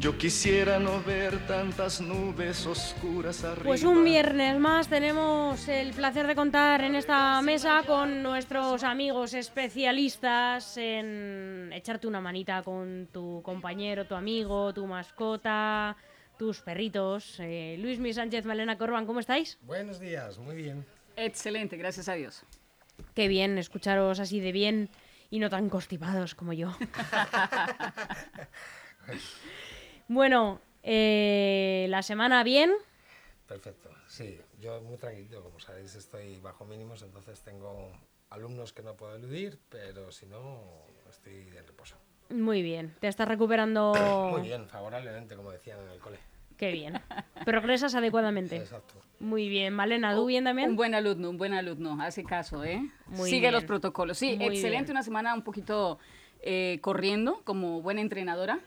Yo quisiera no ver tantas nubes oscuras arriba. Pues un viernes más tenemos el placer de contar en esta mesa con nuestros amigos especialistas en echarte una manita con tu compañero, tu amigo, tu mascota, tus perritos. Eh, Luis Mi Sánchez, Malena Corban, ¿cómo estáis? Buenos días, muy bien. Excelente, gracias a Dios. Qué bien escucharos así de bien y no tan constipados como yo. bueno, eh, la semana bien. Perfecto, sí, yo muy tranquilo, como sabéis estoy bajo mínimos, entonces tengo alumnos que no puedo eludir, pero si no, estoy de reposo. Muy bien, te estás recuperando. Muy bien, favorablemente, como decían en el cole. Qué bien. Progresas adecuadamente. Exacto. Muy bien. Malena, ¿tú bien también? Un buen alumno, un buen alumno, hace caso, ¿eh? Muy Sigue bien. los protocolos. Sí, Muy excelente, bien. una semana un poquito eh, corriendo como buena entrenadora.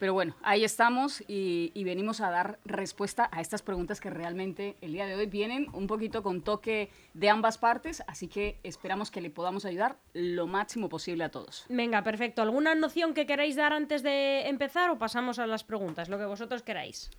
Pero bueno, ahí estamos y, venimos a dar respuesta a estas preguntas que realmente el día de hoy vienen un poquito con toque de ambas partes, así que esperamos que le podamos ayudar lo máximo posible a todos. Venga, perfecto. ¿Alguna noción que queráis dar antes de empezar o pasamos a las preguntas? Lo que vosotros queráis.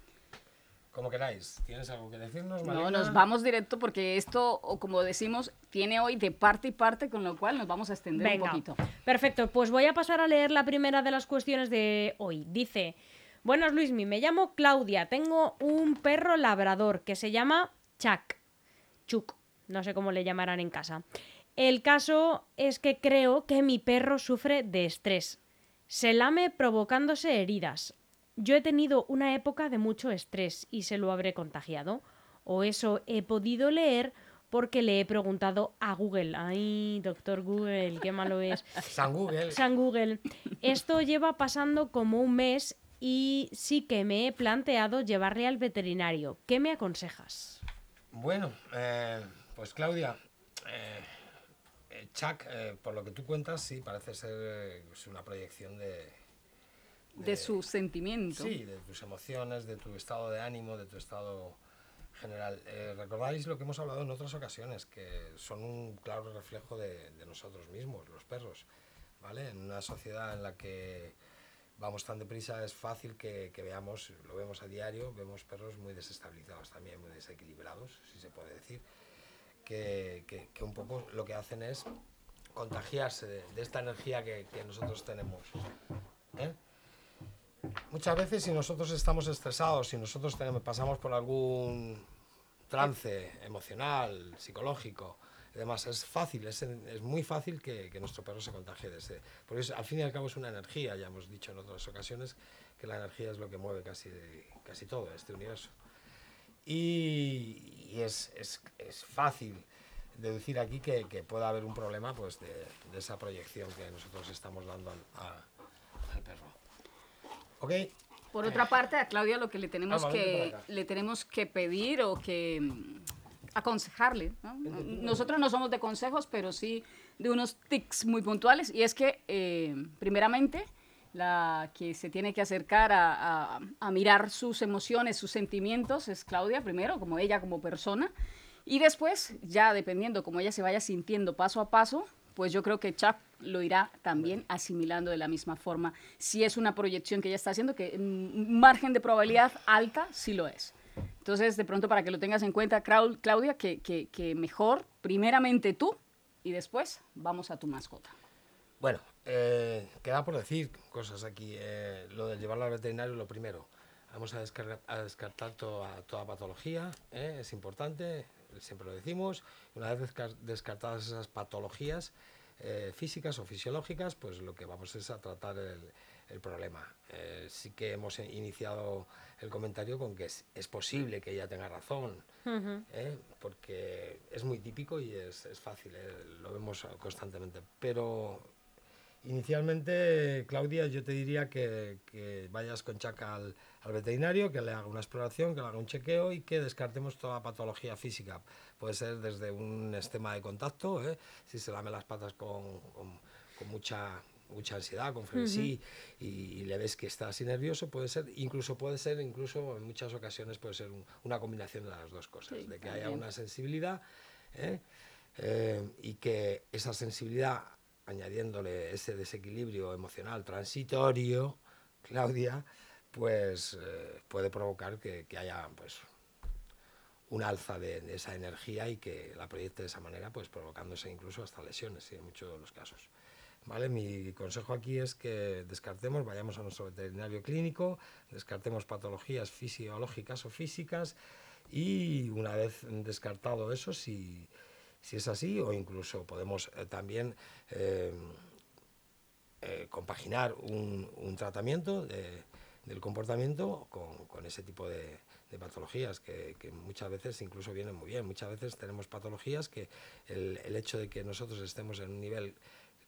Como queráis, ¿tienes algo que decirnos, No, Malena? nos vamos directo porque esto, o como decimos, tiene hoy de parte y parte, con lo cual nos vamos a extender un Venga. poquito. Perfecto, pues voy a pasar a leer la primera de las cuestiones de hoy. Dice, buenas Luismi, me llamo Claudia, tengo un perro labrador que se llama Chuck. Chuck, no sé cómo le llamarán en casa. El caso es que creo que mi perro sufre de estrés. Se lame provocándose heridas. Yo he tenido una época de mucho estrés y se lo habré contagiado. O eso he podido leer porque le he preguntado a Google. Ay, doctor Google, qué malo es. San Google. San Google. Esto lleva pasando como un mes y sí que me he planteado llevarle al veterinario. ¿Qué me aconsejas? Bueno, eh, pues Claudia, eh, Chuck, eh, por lo que tú cuentas, sí, parece ser una proyección de, De su sentimiento. Sí, de tus emociones, de tu estado de ánimo, de tu estado general. Eh, Recordáis lo que hemos hablado en otras ocasiones, que son un claro reflejo de, de nosotros mismos, los perros. ¿vale? En una sociedad en la que vamos tan deprisa es fácil que, que veamos, lo vemos a diario, vemos perros muy desestabilizados también, muy desequilibrados, si se puede decir, que, que- que un poco lo que hacen es contagiarse de, de esta energía que, que nosotros tenemos. ¿eh? Muchas veces si nosotros estamos estresados, si nosotros pasamos por algún trance emocional, psicológico, y demás, es fácil, es, es muy fácil que, que nuestro perro se contagie de ese. Porque es- al fin y al cabo es una energía, ya hemos dicho en otras ocasiones que la energía es lo que mueve casi, casi todo este universo. Y, es, es- es fácil deducir aquí que, que pueda haber un problema pues, de, de esa proyección que nosotros estamos dando a- perro. ¿Ok? Por otra parte, a Claudia lo que le tenemos, vente que, le tenemos que pedir o que mm, aconsejarle. ¿no? Nosotros no somos de consejos, pero sí de unos tics muy puntuales. Y es que, eh, primeramente, la que se tiene que acercar a, a- a mirar sus emociones, sus sentimientos, es Claudia, primero, como ella como persona. Y después, ya dependiendo cómo ella se vaya sintiendo paso a paso, pues yo creo que Chuck lo irá también asimilando de la misma forma. Si es una proyección que ella está haciendo, que en margen de probabilidad alta sí lo es. Entonces, de pronto, para que lo tengas en cuenta, Claudia, que, que- que mejor, primeramente tú, y después vamos a tu mascota. Bueno, eh, queda por decir cosas aquí. Eh, lo de llevarlo al veterinario, lo primero. Vamos a, a descartar toda, toda patología, ¿eh? es importante, siempre lo decimos. Una vez descar- descartadas esas patologías eh, físicas o fisiológicas, pues lo que vamos es a tratar el, el problema. Eh, sí que hemos iniciado el comentario con que es, es posible que ella tenga razón, ¿eh? porque es muy típico y es, es fácil, lo vemos constantemente. Pero Inicialmente, Claudia, yo te diría que, que vayas con Chaca al, al veterinario, que le haga una exploración, que le haga un chequeo y que descartemos toda patología física. Puede ser desde un estema de contacto, ¿eh? si se lame las patas con, con, con mucha mucha ansiedad, con frenesí y, y le ves que está así nervioso, puede ser, incluso puede ser, incluso en muchas ocasiones puede ser un- una combinación de las dos cosas, Sí, de que haya también. una sensibilidad ¿eh? Eh, y que esa sensibilidad, añadiéndole ese desequilibrio emocional transitorio, Claudia, pues eh, puede provocar que, que haya pues un alza de, esa energía y que la proyecte de esa manera, pues provocándose incluso hasta lesiones, sí, en muchos de los casos. ¿Vale? Mi consejo aquí es que descartemos, vayamos a nuestro veterinario clínico, descartemos patologías fisiológicas o físicas y una vez descartado eso, si, si es así, o incluso podemos eh, también eh, compaginar un, un tratamiento de- del comportamiento con, con ese tipo de, de patologías que, que muchas veces incluso vienen muy bien. Muchas veces tenemos patologías que el, el hecho de que nosotros estemos en un nivel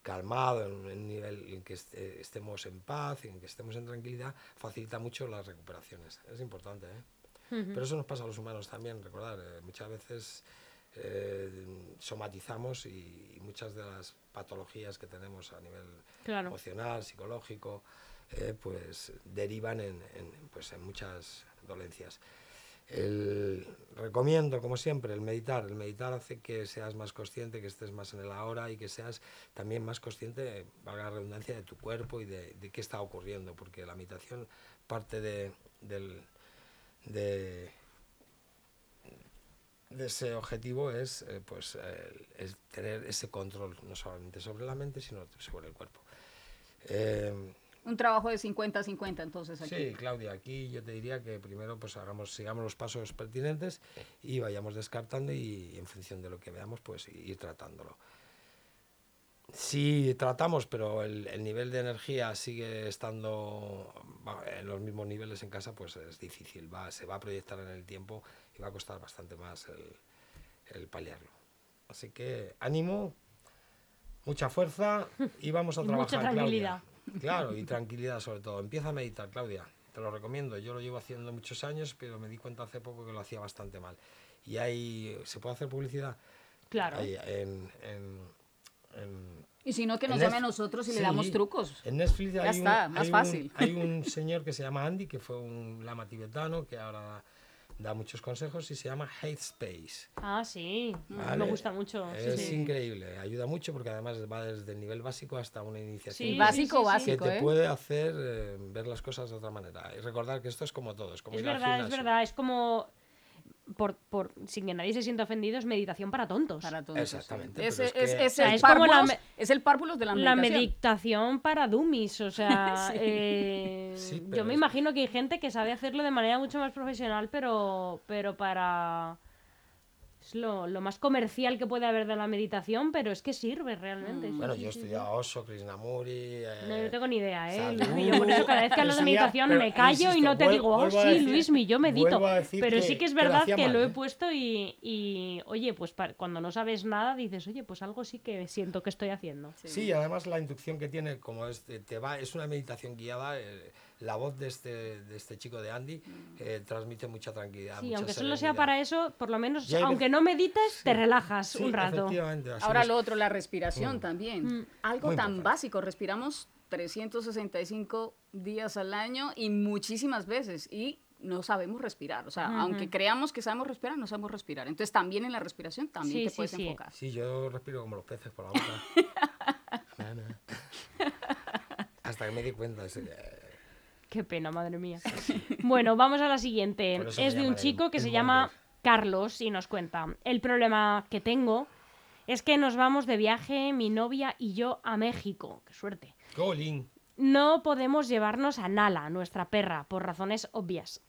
calmado, en un nivel en que eh, estemos en paz, en que estemos en tranquilidad, facilita mucho las recuperaciones. Es importante, ¿eh? Pero eso nos pasa a los humanos también, recordar, eh, muchas veces eh, somatizamos y, y muchas de las patologías que tenemos a nivel Claro. emocional, psicológico, eh, pues derivan en, pues, en muchas dolencias. El, recomiendo, como siempre, el meditar. El meditar hace que seas más consciente, que estés más en el ahora y que seas también más consciente, valga la redundancia, de tu cuerpo y de, qué está ocurriendo, porque la meditación parte de, del, de, ese objetivo es, eh, pues, eh, tener ese control, no solamente sobre la mente, sino sobre el cuerpo. Un trabajo de 50-50 entonces aquí. Sí, Claudia, aquí yo te diría que primero pues hagamos, sigamos los pasos pertinentes y vayamos descartando y en función de lo que veamos pues ir tratándolo. Si tratamos pero el, el nivel de energía sigue estando en los mismos niveles en casa pues es difícil, va, se va a proyectar en el tiempo y va a costar bastante más el, el paliarlo. Así que ánimo, mucha fuerza y vamos a Y trabajar. mucha Claudia. Claro, y tranquilidad sobre todo. Empieza a meditar, Claudia. Te lo recomiendo. Yo lo llevo haciendo muchos años, pero me di cuenta hace poco que lo hacía bastante mal. Y hay, ¿se puede hacer publicidad? Claro. Hay en, en, en- Y si no, que nos llame a nosotros y Sí, le damos trucos. En Netflix Ya hay, está, un, más hay un- fácil. hay un señor que se llama Andy, que fue un lama tibetano, que ahora da muchos consejos y se llama Hate Space. Ah, sí. ¿vale? Me gusta mucho. Es sí. increíble, ayuda mucho porque además va desde el nivel básico hasta una iniciación. Sí, Básico, básico. que te ¿eh? puede hacer eh, ver las cosas de otra manera. Y recordar que esto es como todo, es como Es ir al verdad, es verdad. Es como. Por, por, sin que nadie se sienta ofendido, es meditación para tontos. Para todos. Exactamente, Es, es es- que- es O sea, el es como la párvulos- me- es el párvulos de la La meditación. meditación para dummies, o sea, Sí. eh, Sí, yo me es- imagino que hay gente que sabe hacerlo de manera mucho más profesional, pero, pero para... Es lo, lo más comercial que puede haber de la meditación, pero es que sirve realmente. sí, Bueno, yo he estudiado Osho, Krishnamuri. eh, No, yo tengo ni idea, ¿eh? Luismi, yo por eso cada vez que hablo de meditación pero me callo y no te digo, oh sí, decir- Luismi, yo medito. Pero que- sí que es que lo verdad que mal, lo he ¿eh? puesto y, y, oye, pues cuando no sabes nada dices, oye, pues algo sí que siento que estoy haciendo. Sí, además la inducción que tiene, como es, te va, es una meditación guiada, eh, la voz de este, de este chico de Andy eh, transmite mucha tranquilidad. Sí, mucha aunque solo sea serenidad. para eso, por lo menos, Ya aunque no medites, te Sí, relajas sí, un rato. Ahora es. lo otro, la respiración también. Mm. Algo Muy tan importante. básico, respiramos 365 días al año y muchísimas veces y no sabemos respirar. O sea, aunque creamos que sabemos respirar, no sabemos respirar. Entonces también en la respiración también Sí, te sí, puedes sí. enfocar. Sí, yo respiro como los peces por la boca. Hasta que me di cuenta. ese- Qué pena, madre mía. Bueno, vamos a la siguiente. Es de un chico el- que el se llama. Carlos y nos cuenta. El problema que tengo es que nos vamos de viaje, mi novia y yo, a México. Qué suerte. Golin. No podemos llevarnos a Nala, nuestra perra, por razones obvias.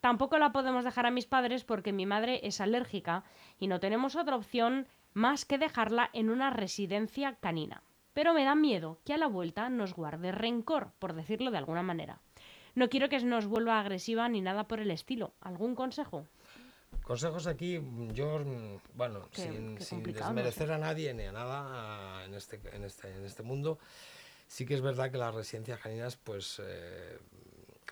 Tampoco la podemos dejar a mis padres porque mi madre es alérgica y no tenemos otra opción más que dejarla en una residencia canina. Pero me da miedo que a la vuelta nos guarde rencor, por decirlo de alguna manera. No quiero que nos vuelva agresiva ni nada por el estilo. ¿Algún consejo? Consejos aquí, yo, bueno, Qué- sin, qué sin no desmerecer a nadie ni a nada a- en este, en, este, en este mundo, Sí que es verdad que las residencias caninas, pues eh,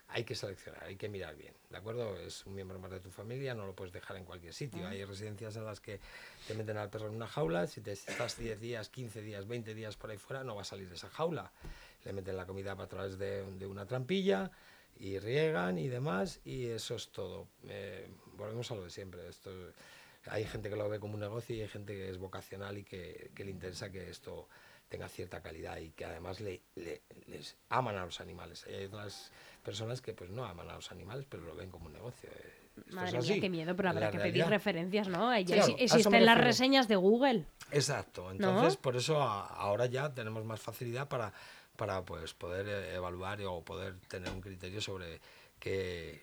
hay que seleccionar, hay que mirar bien, ¿de acuerdo? Es un miembro más de tu familia, no lo puedes dejar en cualquier sitio. Hay residencias en las que te meten al perro en una jaula, si te estás 10 días, 15 días, 20 días por ahí fuera, no va a salir de esa jaula. Le meten la comida a través de, de una trampilla y riegan y demás, y eso es todo. Eh, volvemos a lo de siempre. Esto, hay gente que lo ve como un negocio y hay gente que es vocacional y que, que le interesa que esto tenga cierta calidad y que además le, le, les aman a los animales. Hay otras personas que pues no aman a los animales, pero lo ven como un negocio. eh. Esto Madre es mía, así. qué miedo, pero habrá la que pedir realidad. referencias, ¿no? Ya Claro, existen las reseñas de Google. Exacto. Entonces, por eso a- ahora ya tenemos más facilidad para, para pues, poder eh, evaluar o poder tener un criterio sobre qué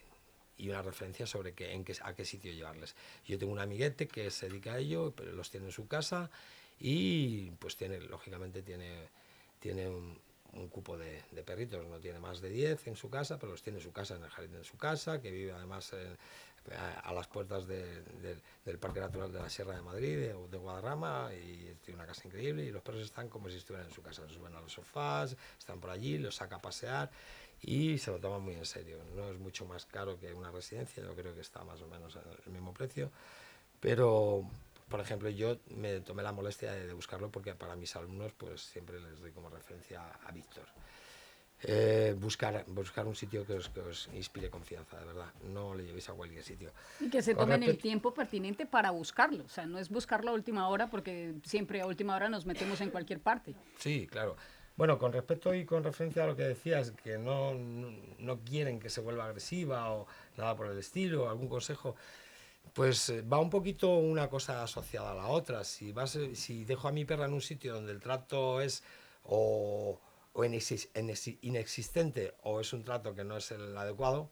y una referencia sobre qué, en qué, a qué sitio llevarles. Yo tengo un amiguete que se dedica a ello, pero los tiene en su casa y pues tiene, lógicamente tiene, tiene un, cupo de, de perritos, no tiene más de 10 en su casa, pero los tiene en su casa, en el jardín de su casa, que vive además en- a, a las puertas de- de- del Parque Natural de la Sierra de Madrid de, de Guadarrama y tiene una casa increíble y los perros están como si estuvieran en su casa, suben a los sofás, están por allí, los saca a pasear y se lo toman muy en serio. No es mucho más caro que una residencia, yo creo que está más o menos en el mismo precio, pero por ejemplo yo me tomé la molestia de buscarlo porque para mis alumnos pues siempre les doy como referencia a Víctor. Eh, buscar, buscar un sitio que os, que os inspire confianza, de verdad. No le llevéis a cualquier sitio. Y que se tomen el tiempo pertinente para buscarlo. O sea, no es buscarlo a última hora porque siempre a última hora nos metemos en cualquier parte. Sí, claro. Bueno, con respecto y con referencia a lo que decías, que no, no, no quieren que se vuelva agresiva o nada por el estilo, algún consejo, pues eh, va un poquito una cosa asociada a la otra. Si, vas, si dejo a mi perra en un sitio donde el trato es o, o inexis- inexi- inexistente o es un trato que no es el adecuado,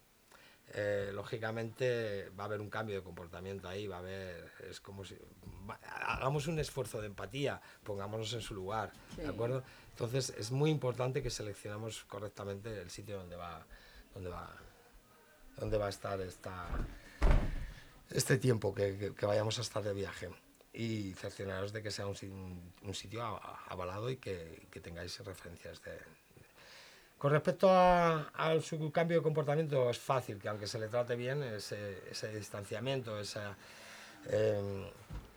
eh, lógicamente va a haber un cambio de comportamiento ahí, va a haber, es como si, va- hagamos un esfuerzo de empatía, pongámonos en su lugar, Sí. ¿de acuerdo? Entonces es muy importante que seleccionemos correctamente el sitio donde va, donde va, donde va a estar esta, este tiempo que, que- que vayamos a estar de viaje y cercioraros de que sea un, un- sitio avalado y que, que tengáis referencias de, con respecto a, a su cambio de comportamiento, es fácil que aunque se le trate bien, ese, ese distanciamiento, esa, eh,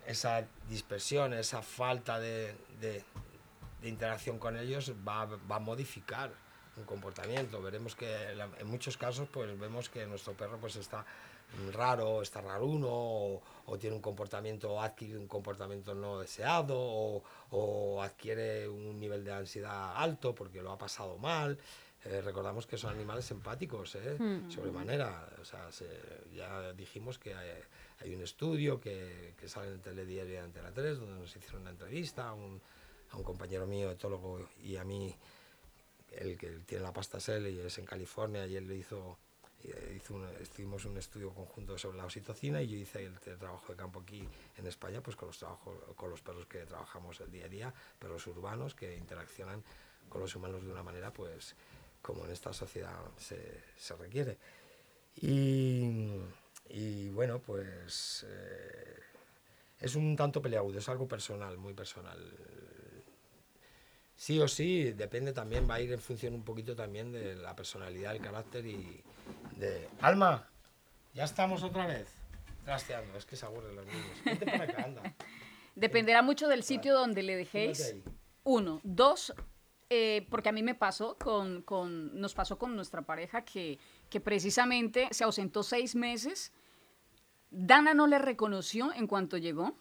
esa dispersión, esa falta de, de- de interacción con ellos va, va a modificar un comportamiento. Veremos que en muchos casos pues vemos que nuestro perro pues está raro, está raruno, o, o tiene un comportamiento, o adquiere un comportamiento no deseado, o, o adquiere un nivel de ansiedad alto porque lo ha pasado mal. Eh, recordamos que son animales empáticos, ¿eh? sobremanera. O sea, se- ya dijimos que hay, hay un estudio que, que sale en el telediario de Antena 3, donde nos hicieron una entrevista a un, a un compañero mío, etólogo, y a mí, el que tiene la pasta SEL y es en California, y él le hizo, hizo un, hicimos un estudio conjunto sobre la oxitocina y yo hice el, el trabajo de campo aquí en España, pues con los, trabajos, con los perros que trabajamos el día a día, perros urbanos que interaccionan con los humanos de una manera, pues, como en esta sociedad se, se requiere. Y, y bueno, pues eh, es un tanto peleagudo, es algo personal, muy personal. Sí o sí, depende también, va a ir en función un poquito también de la personalidad, el carácter y de... Alma, ya estamos otra vez. Trasteando, es que se aburren los niños. Vente para acá, anda. Dependerá mucho del sitio donde le dejéis. Uno. Dos, eh, porque a mí me pasó con, con- nos pasó con nuestra pareja que, que precisamente se ausentó seis meses. Dana no le reconoció en cuanto llegó,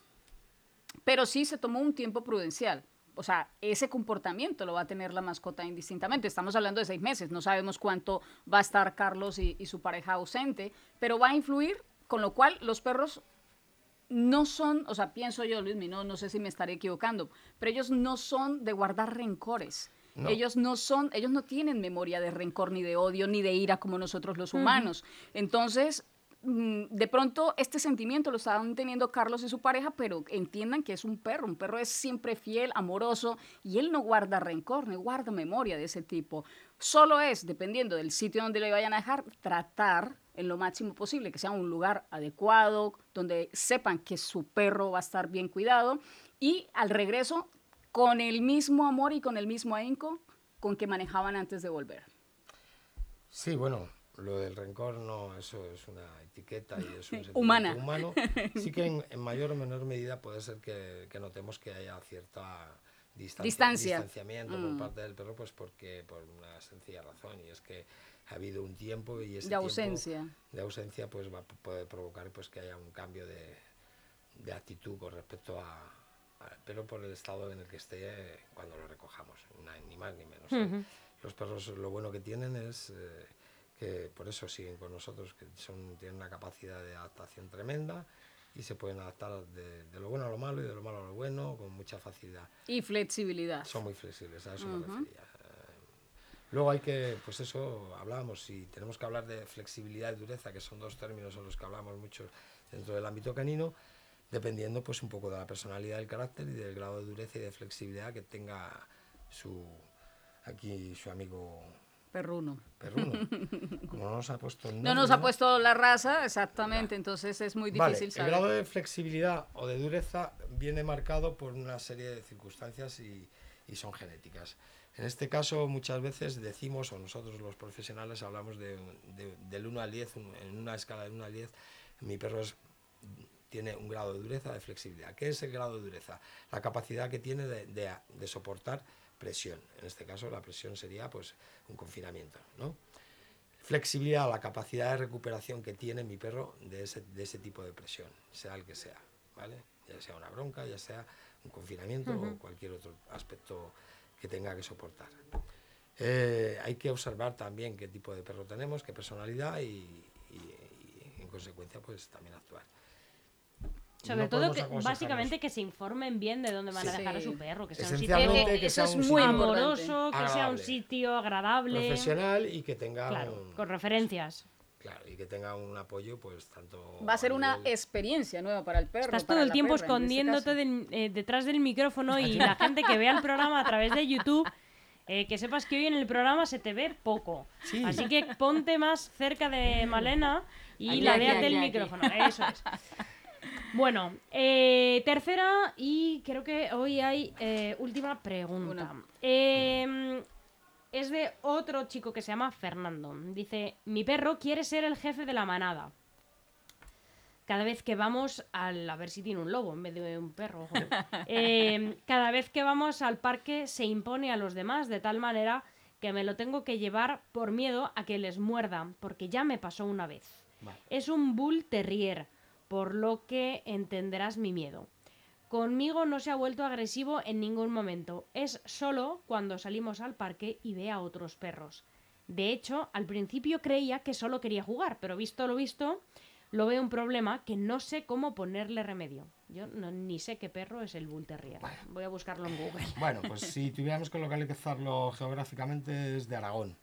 pero sí se tomó un tiempo prudencial. O sea, ese comportamiento lo va a tener la mascota indistintamente. Estamos hablando de seis meses, no sabemos cuánto va a estar Carlos y, y su pareja ausente, pero va a influir, con lo cual los perros no son, o sea, pienso yo, Luis, no, no sé si me estaré equivocando, pero ellos no son de guardar rencores. No. Ellos no son, ellos no tienen memoria de rencor ni de odio ni de ira como nosotros los humanos. Entonces, de pronto este sentimiento lo estaban teniendo Carlos y su pareja, pero entiendan que es un perro, un perro es siempre fiel, amoroso y él no guarda rencor, ni guarda memoria de ese tipo. Solo es, dependiendo del sitio donde le vayan a dejar, tratar en lo máximo posible que sea un lugar adecuado, donde sepan que su perro va a estar bien cuidado y al regreso con el mismo amor y con el mismo ahínco con que manejaban antes de volver. Sí, bueno, lo del rencor no, eso es una etiqueta y es un Humana. humano. Sí que en, en mayor o menor medida puede ser que, que notemos que haya cierta distancia, Distancia. distanciamiento Mm. por parte del perro, pues porque por una sencilla razón y es que ha habido un tiempo y ese De tiempo ausencia. de ausencia pues va a poder provocar pues que haya un cambio de, de actitud con respecto a, al perro por el estado en el que esté cuando lo recojamos, ni más ni menos. ¿eh? Ujú. Los perros lo bueno que tienen es eh, que por eso siguen con nosotros, que son, tienen una capacidad de adaptación tremenda y se pueden adaptar de, de lo bueno a lo malo y de lo malo a lo bueno con mucha facilidad. Y flexibilidad. Son muy flexibles, a eso me refería. Eh, Luego hay que, pues eso, hablábamos, si tenemos que hablar de flexibilidad y dureza, que son dos términos en los que hablamos mucho dentro del ámbito canino, dependiendo pues un poco de la personalidad, del carácter y del grado de dureza y de flexibilidad que tenga su, aquí su amigo Perruno. perruno. Como no nos ha puesto el No nombre, nos ha puesto la raza, exactamente, entonces es muy Vale, difícil el saber. grado de flexibilidad o de dureza viene marcado por una serie de circunstancias y, y son genéticas. En este caso, muchas veces decimos, o nosotros los profesionales hablamos de, de- del 1 al 10, un- en una escala de 1 al 10, mi perro es- tiene un grado de dureza, de flexibilidad. ¿Qué es el grado de dureza? La capacidad que tiene de soportar presión. En este caso, la presión sería pues, un confinamiento. ¿no? Flexibilidad, la capacidad de recuperación que tiene mi perro de ese, de ese tipo de presión, sea el que sea, ¿vale? Ya sea una bronca, ya sea un confinamiento o cualquier otro aspecto que tenga que soportar. Eh, hay que observar también qué tipo de perro tenemos, qué personalidad y, y- y, en consecuencia pues también actuar. Sobre No todo, que, básicamente que se informen bien de dónde van a dejar a su perro, que sea un sitio que eso sea es muy importante. amoroso, que sea un sitio agradable. profesional y que tenga Claro, un, con referencias. claro, y que tenga un apoyo pues tanto Va a ser una nivel- experiencia nueva para el perro. Estás todo el tiempo perra, este escondiéndote eh, detrás del micrófono y la gente que vea el programa a través de YouTube, eh, que sepas que hoy en el programa se te ve poco. Sí. Así que ponte más cerca de Malena y Aquí, la del aquí. micrófono. Eso es. Bueno, eh, tercera y creo que hoy hay eh, última pregunta. Eh, es de otro chico que se llama Fernando. Dice, mi perro quiere ser el jefe de la manada. Cada vez que vamos al... A ver si tiene un lobo en vez de un perro. Eh, cada vez que vamos al parque se impone a los demás de tal manera que me lo tengo que llevar por miedo a que les muerda, porque ya me pasó una vez. Vale. Es un bull terrier, por lo que entenderás mi miedo. Conmigo no se ha vuelto agresivo en ningún momento. Es solo cuando salimos al parque y ve a otros perros. De hecho, al principio creía que solo quería jugar, pero visto lo visto, lo veo un problema que no sé cómo ponerle remedio. Yo no- ni sé qué perro es el Bull Terrier. Voy a buscarlo en Google. Bueno, pues si tuviéramos que localizarlo geográficamente es de Aragón.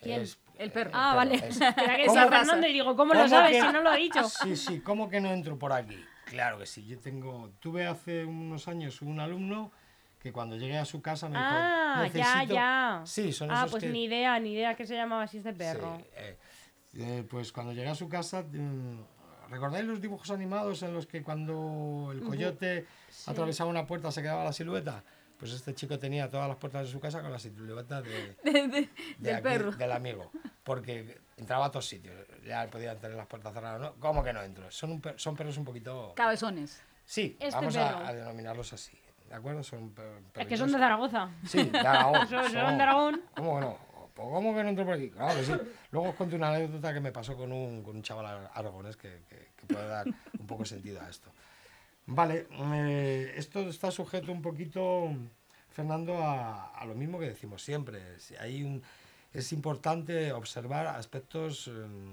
¿Quién? Es- El perro. Ah, vale. es- Creía que ¿Cómo? decía Fernando y digo, ¿cómo lo ¿Cómo sabes que- si no lo he dicho? Sí, sí, ¿cómo que no entro por aquí? Claro que sí, yo tengo, tuve hace unos años un alumno que cuando llegué a su casa me dijo, Ah, ya, "Necesito-". ya. Sí, son Ah, esos pues que- ni idea, ni idea que se llamaba así este Sí, perro. eh, eh, pues cuando llegué a su casa, mm, ¿recordáis los dibujos animados en los que cuando el coyote atravesaba una puerta se quedaba la silueta? Pues este chico tenía todas las puertas de su casa con la silueta de, de del aquí, perro. del amigo, porque entraba a todos sitios, ya podían tener las puertas cerradas, ¿no? ¿Cómo que no entro? Son, un per- son perros un poquito... Cabezones. Sí, Este vamos a, a denominarlos así, ¿de acuerdo? Son per- Es que son de Zaragoza. Sí, de Aragón. Son- son de Aragón. ¿Cómo que no? Pues, ¿Cómo que no entro por aquí? Claro que sí. Luego os cuento una anécdota que me pasó con un, con un chaval ar- aragonés que, que- que puede dar un poco sentido a esto. Vale, eh, esto está sujeto un poquito, Fernando, a, a lo mismo que decimos siempre. Si hay un, es importante observar aspectos eh,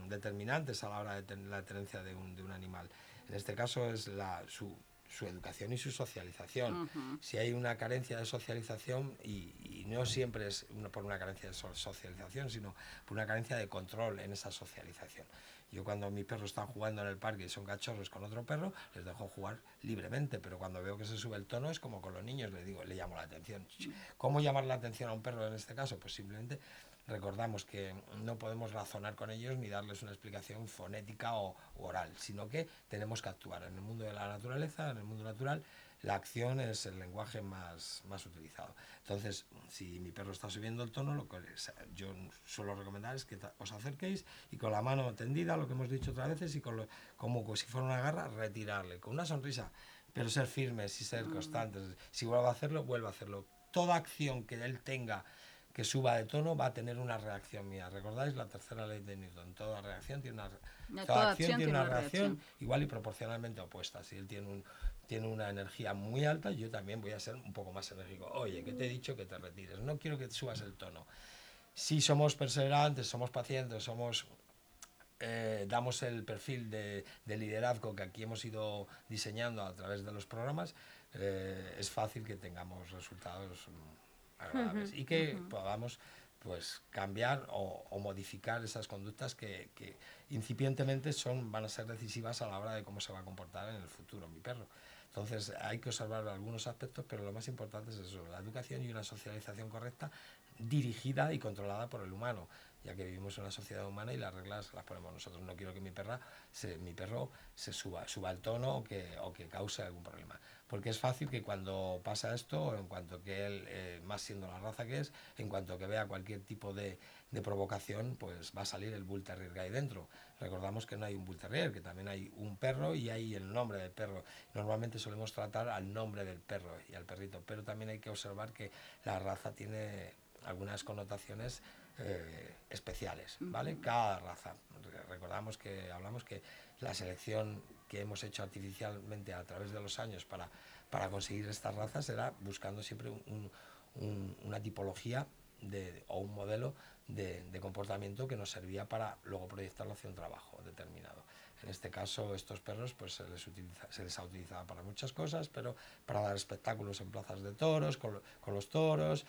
determinantes a la hora de la tenencia de un, de un animal. En este caso es la, su, su educación y su socialización. Si hay una carencia de socialización, y, y no siempre es una- por una carencia de so- socialización, sino por una carencia de control en esa socialización. Yo cuando mis perros están jugando en el parque y son cachorros con otro perro, les dejo jugar libremente, pero cuando veo que se sube el tono es como con los niños, le digo, le llamo la atención. ¿Cómo llamar la atención a un perro en este caso? Pues simplemente recordamos que no podemos razonar con ellos ni darles una explicación fonética o oral, sino que tenemos que actuar en el mundo de la naturaleza, en el mundo natural, la acción es el lenguaje más, más utilizado. Entonces, si mi perro está subiendo el tono, lo que yo suelo recomendar es que os acerquéis y con la mano tendida, lo que hemos dicho otras veces, y con como si fuera una garra, retirarle, con una sonrisa, pero ser firmes y ser mm. constantes. Si vuelve a hacerlo, vuelve a hacerlo. Toda acción que él tenga que suba de tono va a tener una reacción mía. ¿Recordáis la tercera ley de Newton? Toda reacción tiene una, toda acción, tiene una reacción, igual y proporcionalmente opuesta. Si él tiene, un, tiene una energía muy alta, yo también voy a ser un poco más enérgico. Oye, que te he dicho que te retires, no quiero que subas el tono. Si somos perseverantes, somos pacientes, somos eh, damos el perfil de, liderazgo que aquí hemos ido diseñando a través de los programas, eh, es fácil que tengamos resultados y que podamos pues cambiar o, modificar esas conductas que, que, incipientemente son, van a ser decisivas a la hora de cómo se va a comportar en el futuro mi perro. Entonces hay que observar algunos aspectos, pero lo más importante es eso, la educación y una socialización correcta dirigida y controlada por el humano ya que vivimos en una sociedad humana y las reglas las ponemos nosotros. No quiero que mi, perra mi perro se suba, suba el tono o que, o que cause algún problema. Porque es fácil que cuando pasa esto, en cuanto que él, eh, más siendo la raza que es, en cuanto que vea cualquier tipo de, de, provocación, pues va a salir el Bull Terrier que hay dentro. Recordamos que no hay un Bull Terrier, que también hay un perro y hay el nombre del perro. Normalmente solemos tratar al nombre del perro y al perrito, pero también hay que observar que la raza tiene algunas connotaciones eh, especiales, ¿vale? Cada raza. Recordamos que hablamos que la selección que hemos hecho artificialmente a través de los años para, para conseguir estas razas era buscando siempre una tipología de, o un modelo de, comportamiento que nos servía para luego proyectarlo hacia un trabajo determinado. En este caso, estos perros pues, se, les utiliza, se les ha utilizado para muchas cosas, pero para dar espectáculos en plazas de toros, con, los toros,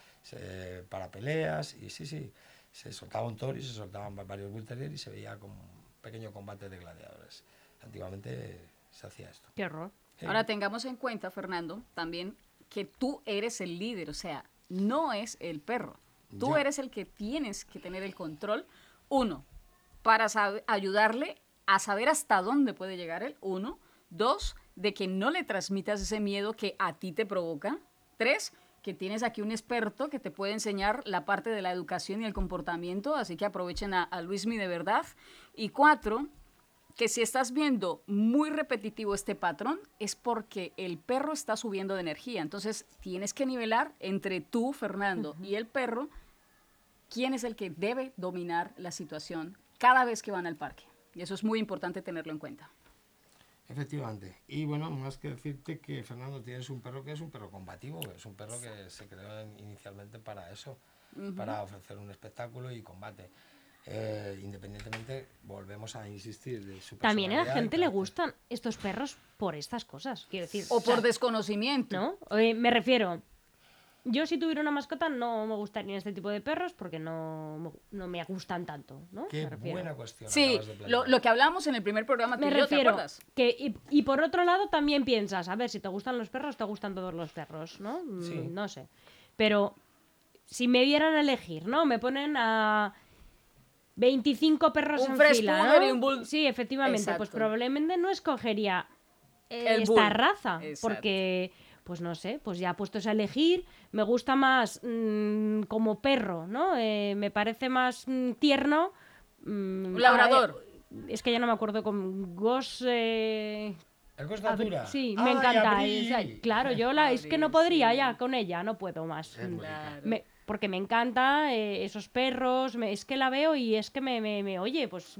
para peleas, y sí, sí, se soltaba un toro y se soltaban varios Bull y se veía como un pequeño combate de gladiadores. Antiguamente se hacía esto. Qué horror. Ahora tengamos en cuenta, Fernando, también que tú eres el líder, o sea, no es el perro. Tú eres el que tienes que tener el control, uno, para ayudarle a saber hasta dónde puede llegar él, uno. Dos, de que no le transmitas ese miedo que a ti te provoca. Tres, que tienes aquí un experto que te puede enseñar la parte de la educación y el comportamiento, así que aprovechen a, Luismi de verdad. Y cuatro, que si estás viendo muy repetitivo este patrón, es porque el perro está subiendo de energía. Entonces tienes que nivelar entre tú, Fernando, y el perro, quién es el que debe dominar la situación cada vez que van al parque. Y eso es muy importante tenerlo en cuenta. Efectivamente. Y bueno, más que decirte que Fernando tienes un perro que es un perro combativo, es un perro que se creó inicialmente para eso, para ofrecer un espectáculo y combate. Eh, independientemente, volvemos a insistir de su También a la gente le gustan estos perros por estas cosas, quiero decir. O por desconocimiento. ¿No? Eh, me refiero, yo si tuviera una mascota no me gustaría este tipo de perros porque no, no me gustan tanto, ¿no? Qué buena cuestión. Sí, lo, lo, que hablamos en el primer programa. Me refiero que y, por otro lado también piensas, a ver, si te gustan los perros, te gustan todos los perros, ¿no? Mm, no sé. Pero si me dieran a elegir, ¿no? Me ponen a 25 perros en fila, ¿no? Sí, efectivamente. Pues probablemente no escogería esta raza. Porque pues no sé, pues ya puestos a elegir, me gusta más mm, como perro, ¿no? Eh, me parece más mm, tierno. Mm, Un labrador. es que ya no me acuerdo con Gos. Eh... ¿El Gos Natura? Sí, me encanta. claro, yo la, es que no podría ya con ella, no puedo más. Porque me encanta eh, esos perros, es que la veo y es que me, me, me oye, pues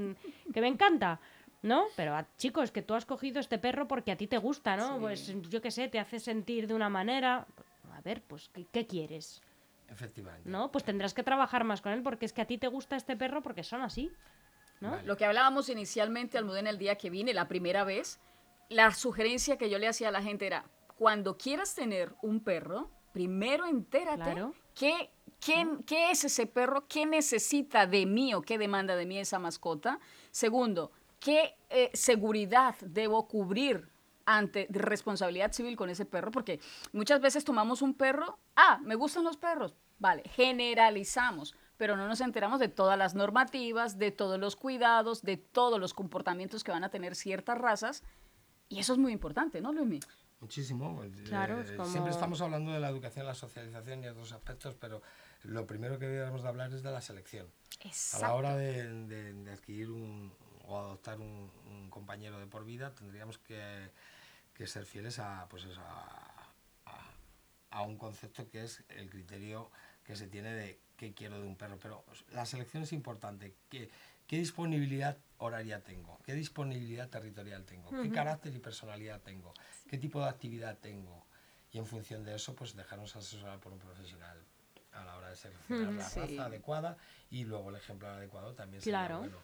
que me encanta. ¿no? Pero a, chicos, que tú has cogido este perro porque a ti te gusta, ¿no? Pues yo qué sé, te hace sentir de una manera. A ver, pues, ¿qué, quieres? Efectivamente. ¿No? Pues tendrás que trabajar más con él porque es que a ti te gusta este perro porque son así. ¿no? Lo que hablábamos inicialmente, Almudena, el día que vine, la primera vez, la sugerencia que yo le hacía a la gente era, cuando quieras tener un perro, primero entérate qué, qué es ese perro, qué necesita de mí o qué demanda de mí esa mascota. Segundo, ¿Qué eh, seguridad debo cubrir ante responsabilidad civil con ese perro? Porque muchas veces tomamos un perro, ah, me gustan los perros, vale, generalizamos, pero no nos enteramos de todas las normativas, de todos los cuidados, de todos los comportamientos que van a tener ciertas razas. Y eso es muy importante, ¿no, Luismi? Muchísimo. Claro, es Eh, como- Siempre estamos hablando de la educación, la socialización y otros aspectos, pero lo primero que deberíamos de hablar es de la selección. A la hora de, de- de adquirir un, o adoptar un, un compañero de por vida, tendríamos que, que ser fieles a, pues eso, a, a- a un concepto que es el criterio que se tiene de qué quiero de un perro. Pero la selección es importante. ¿Qué, qué disponibilidad horaria tengo? ¿Qué disponibilidad territorial tengo? ¿Qué carácter y personalidad tengo? ¿Qué tipo de actividad tengo? Y en función de eso, pues dejarnos asesorar por un profesional a la hora de seleccionar la Sí. raza adecuada y luego el ejemplar adecuado también sería Claro. bueno.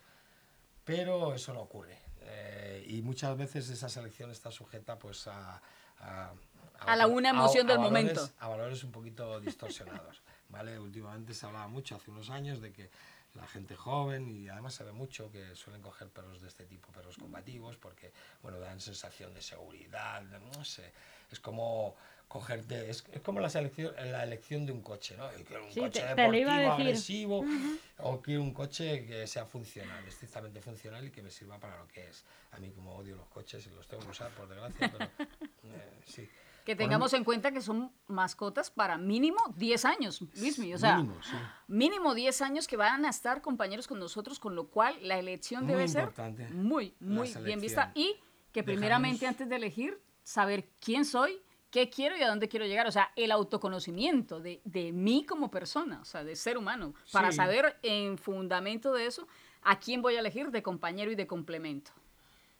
Pero eso no ocurre. eh, y muchas veces esa selección está sujeta pues a... A, A la una emoción del valores- momento. A valores un poquito distorsionados. ¿vale? Últimamente se hablaba mucho, hace unos años, de que la gente joven, y además se ve mucho que suelen coger perros de este tipo, perros combativos, porque bueno, dan sensación de seguridad, no sé, es como cogerte, es, es como la selección, la elección de un coche, ¿no? Yo quiero un Sí, coche te- te deportivo, lo iba a decir. agresivo, o quiero un coche que sea funcional, estrictamente funcional y que me sirva para lo que es. A mí como odio los coches y los tengo que usar, por desgracia, pero eh, sí. Que tengamos en cuenta que son mascotas para mínimo 10 años, Luismi. O sea, Mínimo, sí. mínimo 10 años que van a estar compañeros con nosotros, con lo cual la elección Muy debe ser muy, muy bien vista. Y que primeramente antes de elegir, saber quién soy, qué quiero y a dónde quiero llegar. O sea, el autoconocimiento de, de mí como persona, o sea, de ser humano, para Sí. saber en fundamento de eso a quién voy a elegir de compañero y de complemento.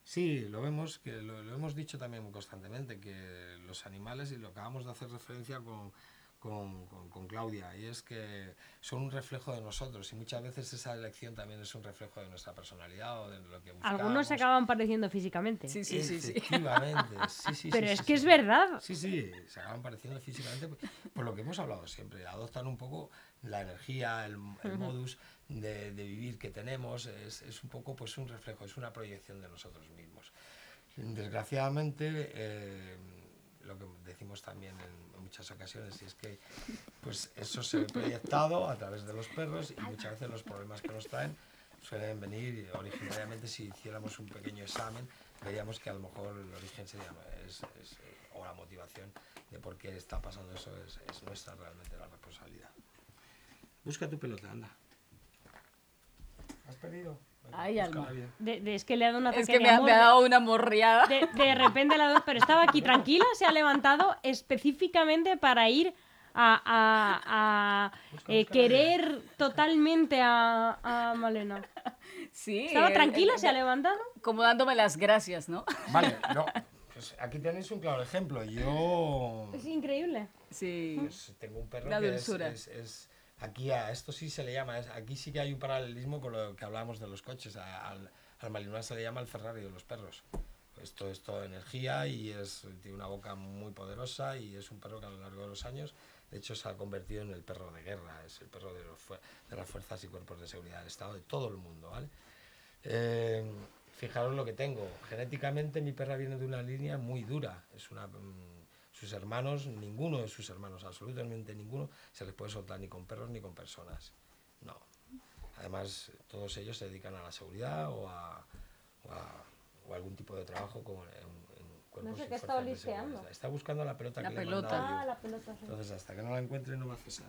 Sí, lo vemos, que lo, lo hemos dicho también constantemente, que los animales, y lo acabamos de hacer referencia con, con, con- con Claudia, y es que son un reflejo de nosotros, y muchas veces esa elección también es un reflejo de nuestra personalidad o de lo que buscamos. Algunos se acaban pareciendo físicamente. Sí, sí, sí, sí. Efectivamente, sí, sí, Pero sí, es sí, que es verdad. Sí, sí, se acaban pareciendo físicamente por- por lo que hemos hablado siempre. Adoptan un poco la energía, el, el modus de, de vivir que tenemos. Es, es un poco pues un reflejo, es una proyección de nosotros mismos. Desgraciadamente, eh, lo que decimos también en, en muchas ocasiones, y es que pues eso se ve proyectado a través de los perros y muchas veces los problemas que nos traen suelen venir originariamente si hiciéramos un pequeño examen veríamos que a lo mejor el origen sería es- es, o la motivación de por qué está pasando eso es, es nuestra realmente busca tu pelota anda has perdido Ay, alma. De- de- es que le ha dado un ataque Es que me ha, amor. me ha dado una morriada. De, de repente la dos, pero estaba aquí tranquila, se ha levantado específicamente para ir a, a- a, Busca, eh, busca, querer totalmente a, a Malena. Sí. Estaba el- tranquila, el- se ha levantado. como dándome las gracias, ¿no? vale no pues aquí tenéis un claro ejemplo yo Es increíble. Sí. Pues tengo un perro La que es, dulzura. es- es- aquí a esto sí se le llama, aquí sí que hay un paralelismo con lo que hablábamos de los coches, al, al Malinois se le llama el Ferrari de los perros. Esto es toda energía y es, tiene una boca muy poderosa y es un perro que a lo largo de los años, de hecho, se ha convertido en el perro de guerra, es el perro de, los de las fuerzas y cuerpos de seguridad del Estado, de todo el mundo, ¿vale? Eh, fijaros lo que tengo. Genéticamente mi perra viene de una línea muy dura. Es una, mm, sus hermanos, ninguno de sus hermanos, absolutamente ninguno, se les puede soltar ni con perros ni con personas. No. Además, todos ellos se dedican a la seguridad o a, o a- o a algún tipo de trabajo como en, en cuerpos sé y qué está seguridad. Está buscando la pelota La que le he pelota. mandado yo. Ah, la pelota. sí. Entonces, hasta que no la encuentre, no va a cesar.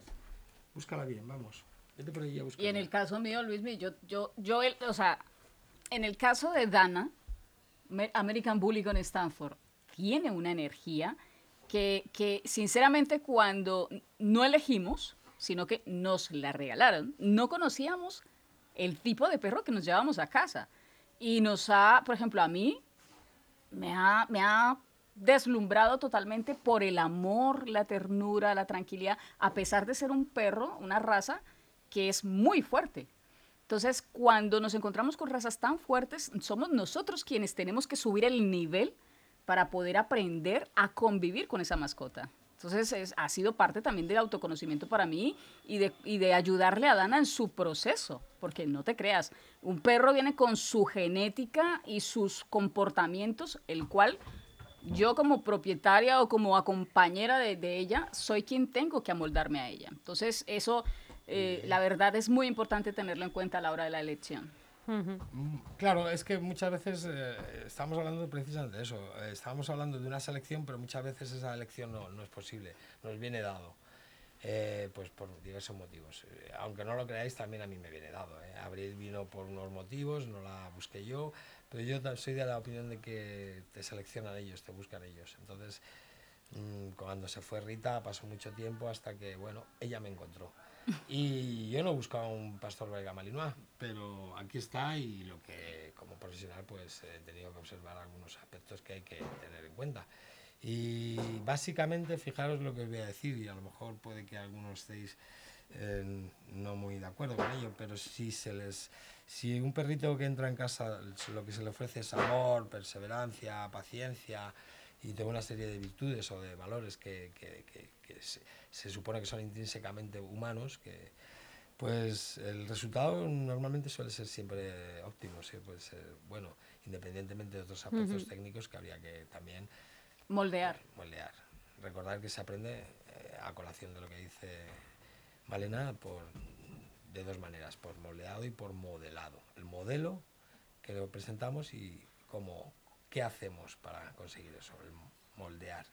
Búscala bien, vamos. Vete por ahí a Y buscarla. en el caso mío, Luis, yo, yo, yo, el- o sea, en el caso de Dana, Me- American Bully con Stanford, tiene una energía que, sinceramente, cuando no elegimos, sino que nos la regalaron, no conocíamos el tipo de perro que nos llevábamos a casa. Y nos ha, por ejemplo, a mí, me ha, me ha deslumbrado totalmente por el amor, la ternura, la tranquilidad, a pesar de ser un perro, una raza que es muy fuerte. Entonces, cuando nos encontramos con razas tan fuertes, somos nosotros quienes tenemos que subir el nivel para poder aprender a convivir con esa mascota. Entonces, es- ha sido parte también del autoconocimiento para mí y de, y de ayudarle a Dana en su proceso, porque no te creas, un perro viene con su genética y sus comportamientos, el cual yo como propietaria o como acompañera de, de ella, soy quien tengo que amoldarme a ella. Entonces, eso, eh, la verdad, es muy importante tenerlo en cuenta a la hora de la elección. Mm, Claro, es que muchas veces eh, estamos hablando precisamente de eso. eh, estamos hablando de una selección, pero muchas veces esa elección no, es posible, nos viene dado. eh, pues por diversos motivos. Aunque no lo creáis, también a mí me viene dado. Abril vino por unos motivos, no la busqué yo, pero yo soy de la opinión de que te seleccionan ellos, te buscan ellos. Entonces, mm, cuando se fue Rita, pasó mucho tiempo hasta que, bueno, ella me encontró. Y yo no buscaba un pastor belga malinois, pero aquí está y lo que como profesional pues he tenido que observar algunos aspectos que hay que tener en cuenta. Y básicamente, fijaros lo que os voy a decir, y a lo mejor puede que algunos estéis eh, no muy de acuerdo con ello, pero si se les si un perrito que entra en casa lo que se le ofrece es amor, perseverancia, paciencia y toda una serie de virtudes o de valores que, que- que- que se, se supone que son intrínsecamente humanos, que, pues el resultado normalmente suele ser siempre óptimo, sí, puede ser bueno, independientemente de otros aspectos técnicos que habría que también Moldear. moldear. Recordar que se aprende eh, a colación de lo que dice Malena por, de dos maneras, por moldeado y por modelado. El modelo que lo presentamos y cómo, qué hacemos para conseguir eso, el moldear.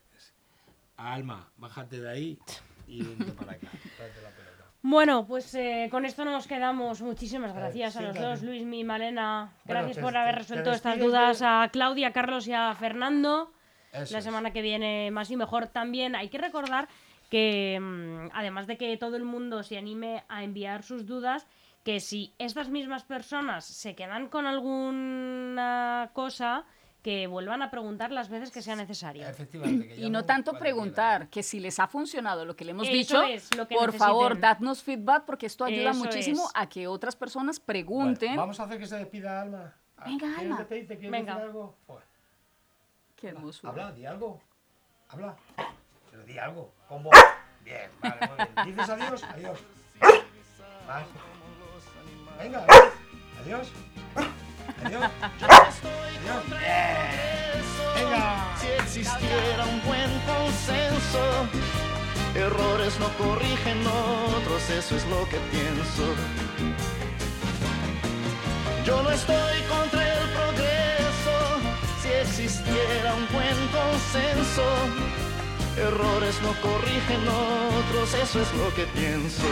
Alma, bájate de ahí y vente para acá. la pelota. Bueno, pues eh, con esto nos quedamos. Muchísimas ver, gracias a los dos, Luis, mi Malena. Gracias por haber resuelto estas dudas a Claudia, a Carlos y a Fernando. Eso la es. semana que viene más y mejor también. Hay que recordar que, mm, además de que todo el mundo se anime a enviar sus dudas, que si estas mismas personas se quedan con alguna cosa, que vuelvan a preguntar las veces que sea necesario. Efectivamente. que Y no tanto preguntar, que si les ha funcionado lo que le hemos Eso dicho, es lo que por favor, necesiten. dadnos feedback porque esto ayuda Eso muchísimo es. a que otras personas Bueno, pregunten. vamos a hacer que se despida Alma. Venga, ¿Quieres Alma. despedirte? ¿Quieres Venga. decir algo? Joder. Qué hermoso. Habla, di algo. Habla. Pero di algo. Con voz. Bien, vale, muy bien. ¿Dices adiós? Adiós. Venga, adiós. Adiós. Adiós. Adiós. Venga. Si existiera un buen consenso, errores no corrigen otros, eso es lo que pienso. Yo no estoy contra el progreso, si existiera un buen consenso, errores no corrigen otros, eso es lo que pienso.